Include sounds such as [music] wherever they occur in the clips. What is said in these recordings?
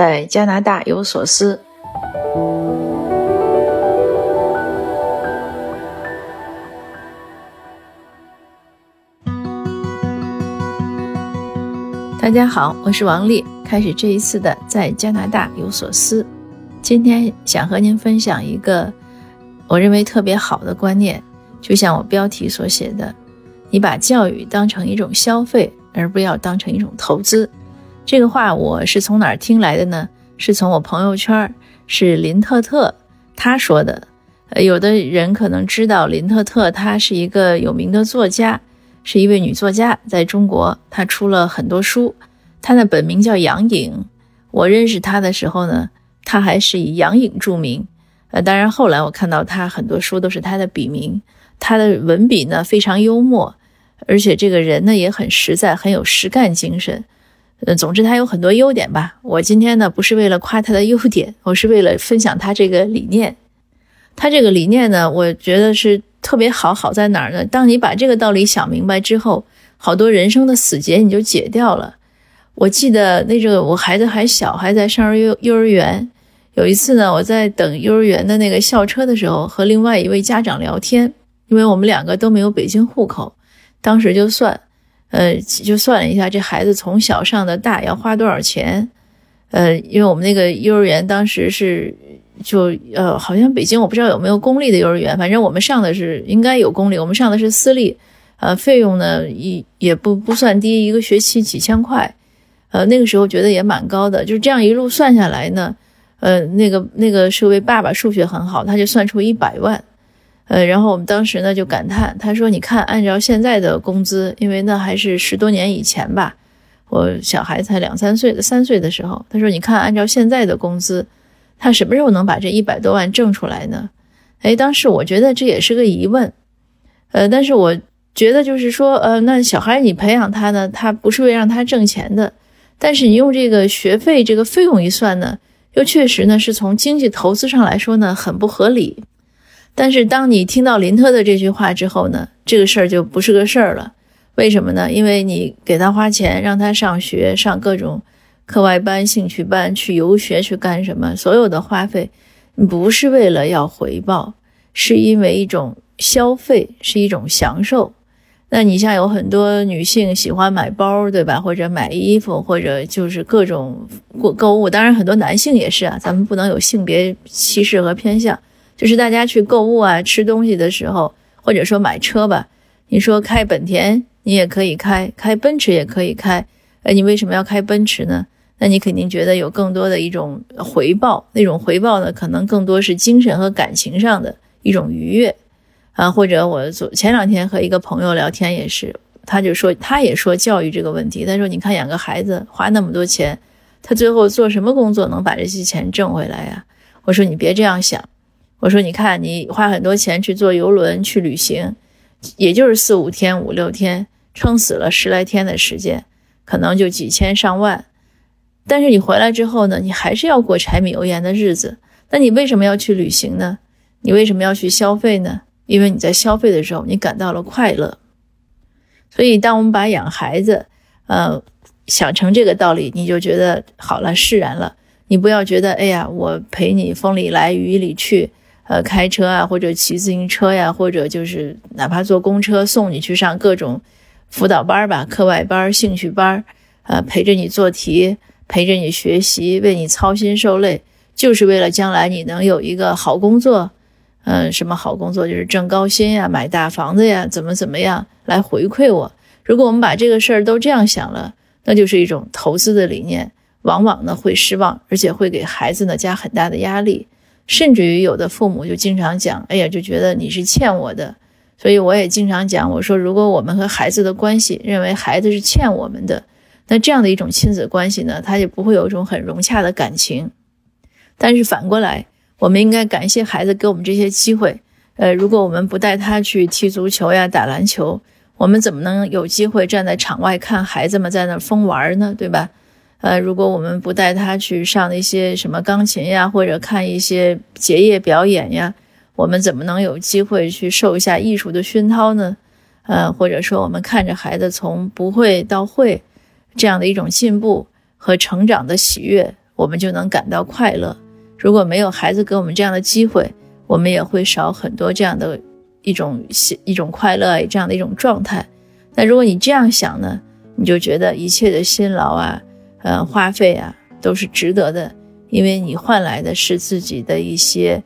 在加拿大有所思。大家好，我是王丽，开始这一次的在加拿大有所思。今天想和您分享一个我认为特别好的观念，就像我标题所写的，你把教育当成一种消费，而不要当成一种投资。这个话我是从哪儿听来的呢？是从我朋友圈，是林特特他说的。呃，有的人可能知道林特特，她是一个有名的作家，是一位女作家，在中国她出了很多书。她的本名叫杨颖，我认识她的时候呢，她还是以杨颖著名。呃，当然后来我看到她很多书都是她的笔名。她的文笔呢非常幽默，而且这个人呢也很实在，很有实干精神。嗯，总之他有很多优点吧。我今天呢不是为了夸他的优点，我是为了分享他这个理念。他这个理念呢，我觉得是特别好。好在哪儿呢？当你把这个道理想明白之后，好多人生的死结你就解掉了。我记得那个我孩子还小，还在上幼幼儿园。有一次呢，我在等幼儿园的那个校车的时候，和另外一位家长聊天，因为我们两个都没有北京户口，当时就算。呃，就算了一下，这孩子从小上的大要花多少钱？呃，因为我们那个幼儿园当时是就呃，好像北京我不知道有没有公立的幼儿园，反正我们上的是应该有公立，我们上的是私立。呃，费用呢也也不不算低，一个学期几千块。呃，那个时候觉得也蛮高的，就是这样一路算下来呢，呃，那个那个是位爸爸数学很好，他就算出一百万。呃，然后我们当时呢就感叹，他说：“你看，按照现在的工资，因为那还是十多年以前吧，我小孩才两三岁的三岁的时候，他说，你看，按照现在的工资，他什么时候能把这一百多万挣出来呢？哎，当时我觉得这也是个疑问，呃，但是我觉得就是说，呃，那小孩你培养他呢，他不是为让他挣钱的，但是你用这个学费这个费用一算呢，又确实呢是从经济投资上来说呢很不合理。”但是当你听到林特的这句话之后呢，这个事儿就不是个事儿了。为什么呢？因为你给他花钱让他上学，上各种课外班、兴趣班，去游学，去干什么？所有的花费，不是为了要回报，是因为一种消费，是一种享受。那你像有很多女性喜欢买包，对吧？或者买衣服，或者就是各种购购物。当然，很多男性也是啊，咱们不能有性别歧视和偏向。就是大家去购物啊、吃东西的时候，或者说买车吧，你说开本田，你也可以开；开奔驰也可以开。哎，你为什么要开奔驰呢？那你肯定觉得有更多的一种回报，那种回报呢，可能更多是精神和感情上的一种愉悦啊。或者我昨前两天和一个朋友聊天也是，他就说，他也说教育这个问题。他说，你看养个孩子花那么多钱，他最后做什么工作能把这些钱挣回来呀？我说你别这样想。我说，你看，你花很多钱去坐游轮去旅行，也就是四五天、五六天，撑死了十来天的时间，可能就几千上万。但是你回来之后呢，你还是要过柴米油盐的日子。那你为什么要去旅行呢？你为什么要去消费呢？因为你在消费的时候，你感到了快乐。所以，当我们把养孩子，呃，想成这个道理，你就觉得好了，释然了。你不要觉得，哎呀，我陪你风里来雨里去。呃，开车啊，或者骑自行车呀，或者就是哪怕坐公车送你去上各种辅导班吧、课外班、兴趣班，呃，陪着你做题，陪着你学习，为你操心受累，就是为了将来你能有一个好工作。嗯，什么好工作？就是挣高薪呀，买大房子呀，怎么怎么样来回馈我？如果我们把这个事儿都这样想了，那就是一种投资的理念，往往呢会失望，而且会给孩子呢加很大的压力。甚至于有的父母就经常讲，哎呀，就觉得你是欠我的，所以我也经常讲，我说如果我们和孩子的关系认为孩子是欠我们的，那这样的一种亲子关系呢，他就不会有一种很融洽的感情。但是反过来，我们应该感谢孩子给我们这些机会。呃，如果我们不带他去踢足球呀、打篮球，我们怎么能有机会站在场外看孩子们在那疯玩呢？对吧？呃，如果我们不带他去上那些什么钢琴呀，或者看一些结业表演呀，我们怎么能有机会去受一下艺术的熏陶呢？呃，或者说我们看着孩子从不会到会这样的一种进步和成长的喜悦，我们就能感到快乐。如果没有孩子给我们这样的机会，我们也会少很多这样的一种一种快乐这样的一种状态。那如果你这样想呢，你就觉得一切的辛劳啊，呃，花费啊，都是值得的，因为你换来的是自己的一些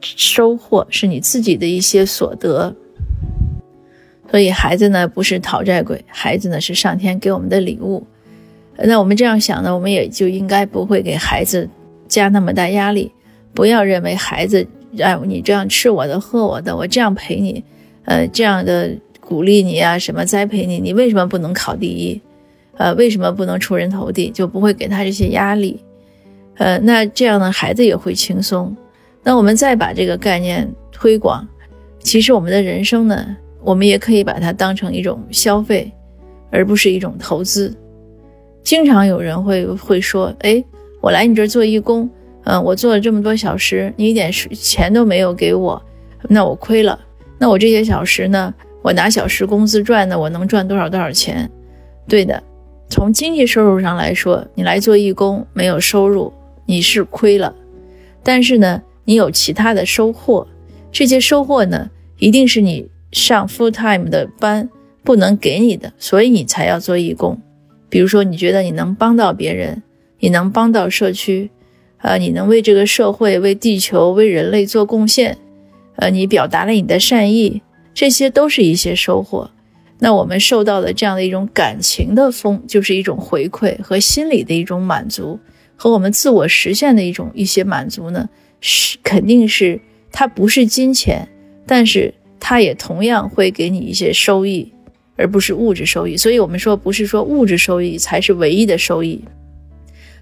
收获，是你自己的一些所得。所以孩子呢，不是讨债鬼，孩子呢是上天给我们的礼物。那我们这样想呢，我们也就应该不会给孩子加那么大压力。不要认为孩子，哎，你这样吃我的喝我的，我这样陪你，呃，这样的鼓励你啊，什么栽培你，你为什么不能考第一？呃，为什么不能出人头地？就不会给他这些压力。呃，那这样呢，孩子也会轻松。那我们再把这个概念推广，其实我们的人生呢，我们也可以把它当成一种消费，而不是一种投资。经常有人会会说：“哎，我来你这儿做义工，嗯，我做了这么多小时，你一点钱都没有给我，那我亏了。那我这些小时呢，我拿小时工资赚的，我能赚多少多少钱？对的，从经济收入上来说，你来做义工没有收入，你是亏了。但是呢，你有其他的收获，这些收获呢，一定是你上 full time 的班不能给你的，所以你才要做义工。”比如说，你觉得你能帮到别人，你能帮到社区，呃，你能为这个社会、为地球、为人类做贡献，呃，你表达了你的善意，这些都是一些收获。那我们受到的这样的一种感情的风，就是一种回馈和心理的一种满足，和我们自我实现的一种一些满足呢，是肯定是它不是金钱，但是它也同样会给你一些收益。而不是物质收益，所以我们说不是说物质收益才是唯一的收益。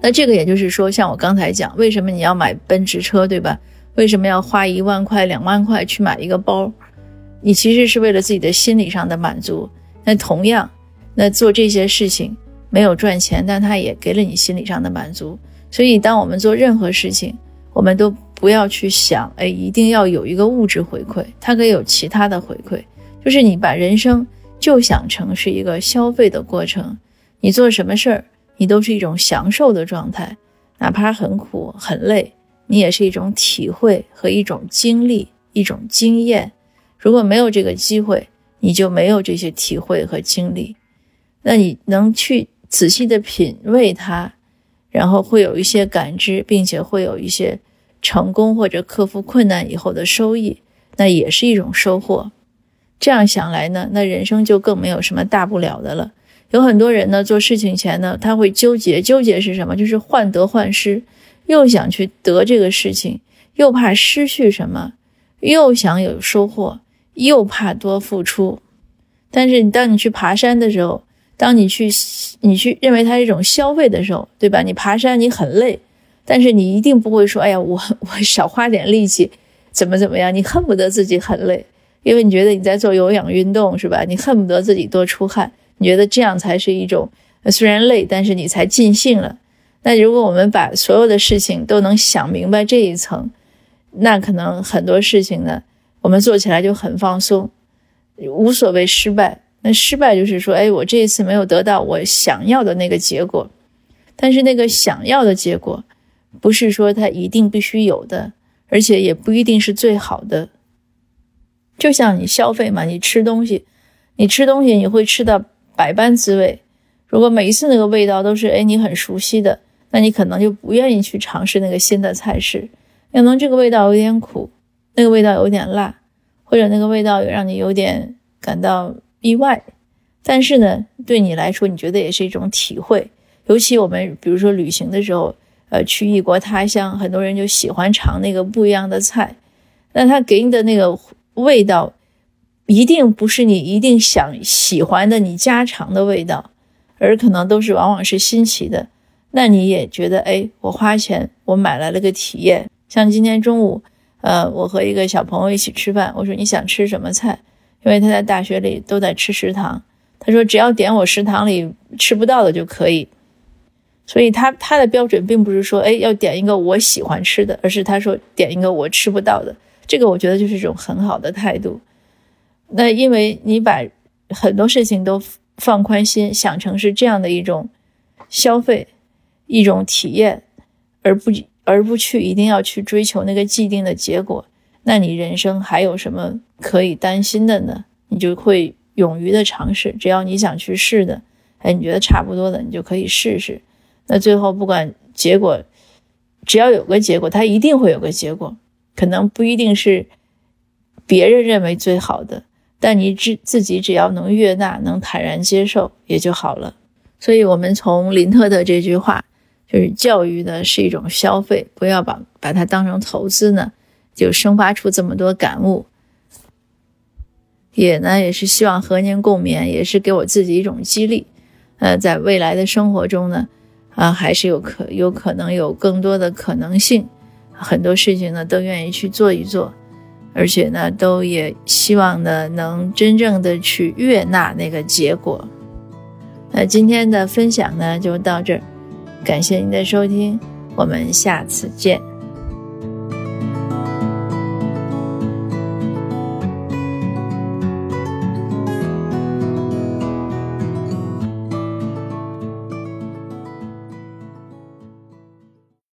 那这个也就是说，像我刚才讲，为什么你要买奔驰车，对吧？为什么要花一万块、两万块去买一个包？你其实是为了自己的心理上的满足。那同样，那做这些事情没有赚钱，但它也给了你心理上的满足。所以，当我们做任何事情，我们都不要去想，哎，一定要有一个物质回馈，它可以有其他的回馈，就是你把人生。就想成是一个消费的过程，你做什么事儿，你都是一种享受的状态，哪怕很苦很累，你也是一种体会和一种经历，一种经验。如果没有这个机会，你就没有这些体会和经历。那你能去仔细的品味它，然后会有一些感知，并且会有一些成功或者克服困难以后的收益，那也是一种收获。这样想来呢，那人生就更没有什么大不了的了。有很多人呢，做事情前呢，他会纠结，纠结是什么？就是患得患失，又想去得这个事情，又怕失去什么，又想有收获，又怕多付出。但是你当你去爬山的时候，当你去你去认为它是一种消费的时候，对吧？你爬山你很累，但是你一定不会说，哎呀，我 [laughs] 我少花点力气，怎么怎么样？你恨不得自己很累。因为你觉得你在做有氧运动是吧？你恨不得自己多出汗，你觉得这样才是一种虽然累，但是你才尽兴了。那如果我们把所有的事情都能想明白这一层，那可能很多事情呢，我们做起来就很放松，无所谓失败。那失败就是说，哎，我这一次没有得到我想要的那个结果，但是那个想要的结果，不是说它一定必须有的，而且也不一定是最好的。就像你消费嘛，你吃东西，你吃东西你会吃到百般滋味。如果每一次那个味道都是哎你很熟悉的，那你可能就不愿意去尝试那个新的菜式。可能这个味道有点苦，那个味道有点辣，或者那个味道让你有点感到意外。但是呢，对你来说，你觉得也是一种体会。尤其我们比如说旅行的时候，呃，去异国他乡，很多人就喜欢尝那个不一样的菜。那他给你的那个。味道一定不是你一定想喜欢的，你家常的味道，而可能都是往往是新奇的。那你也觉得，哎，我花钱，我买来了个体验。像今天中午，呃，我和一个小朋友一起吃饭，我说你想吃什么菜？因为他在大学里都在吃食堂，他说只要点我食堂里吃不到的就可以。所以他他的标准并不是说，哎，要点一个我喜欢吃的，而是他说点一个我吃不到的。这个我觉得就是一种很好的态度。那因为你把很多事情都放宽心，想成是这样的一种消费、一种体验，而不而不去一定要去追求那个既定的结果，那你人生还有什么可以担心的呢？你就会勇于的尝试，只要你想去试的，哎，你觉得差不多的，你就可以试试。那最后不管结果，只要有个结果，它一定会有个结果，可能不一定是别人认为最好的，但你自自己只要能悦纳，能坦然接受，也就好了。所以，我们从林特的这句话，就是教育呢是一种消费，不要把把它当成投资呢，就生发出这么多感悟。也呢，也是希望和您共勉，也是给我自己一种激励。呃，在未来的生活中呢，啊，还是有可有可能有更多的可能性，很多事情呢都愿意去做一做，而且呢，都也希望呢能真正的去悦纳那个结果。那今天的分享呢就到这儿，感谢您的收听，我们下次见。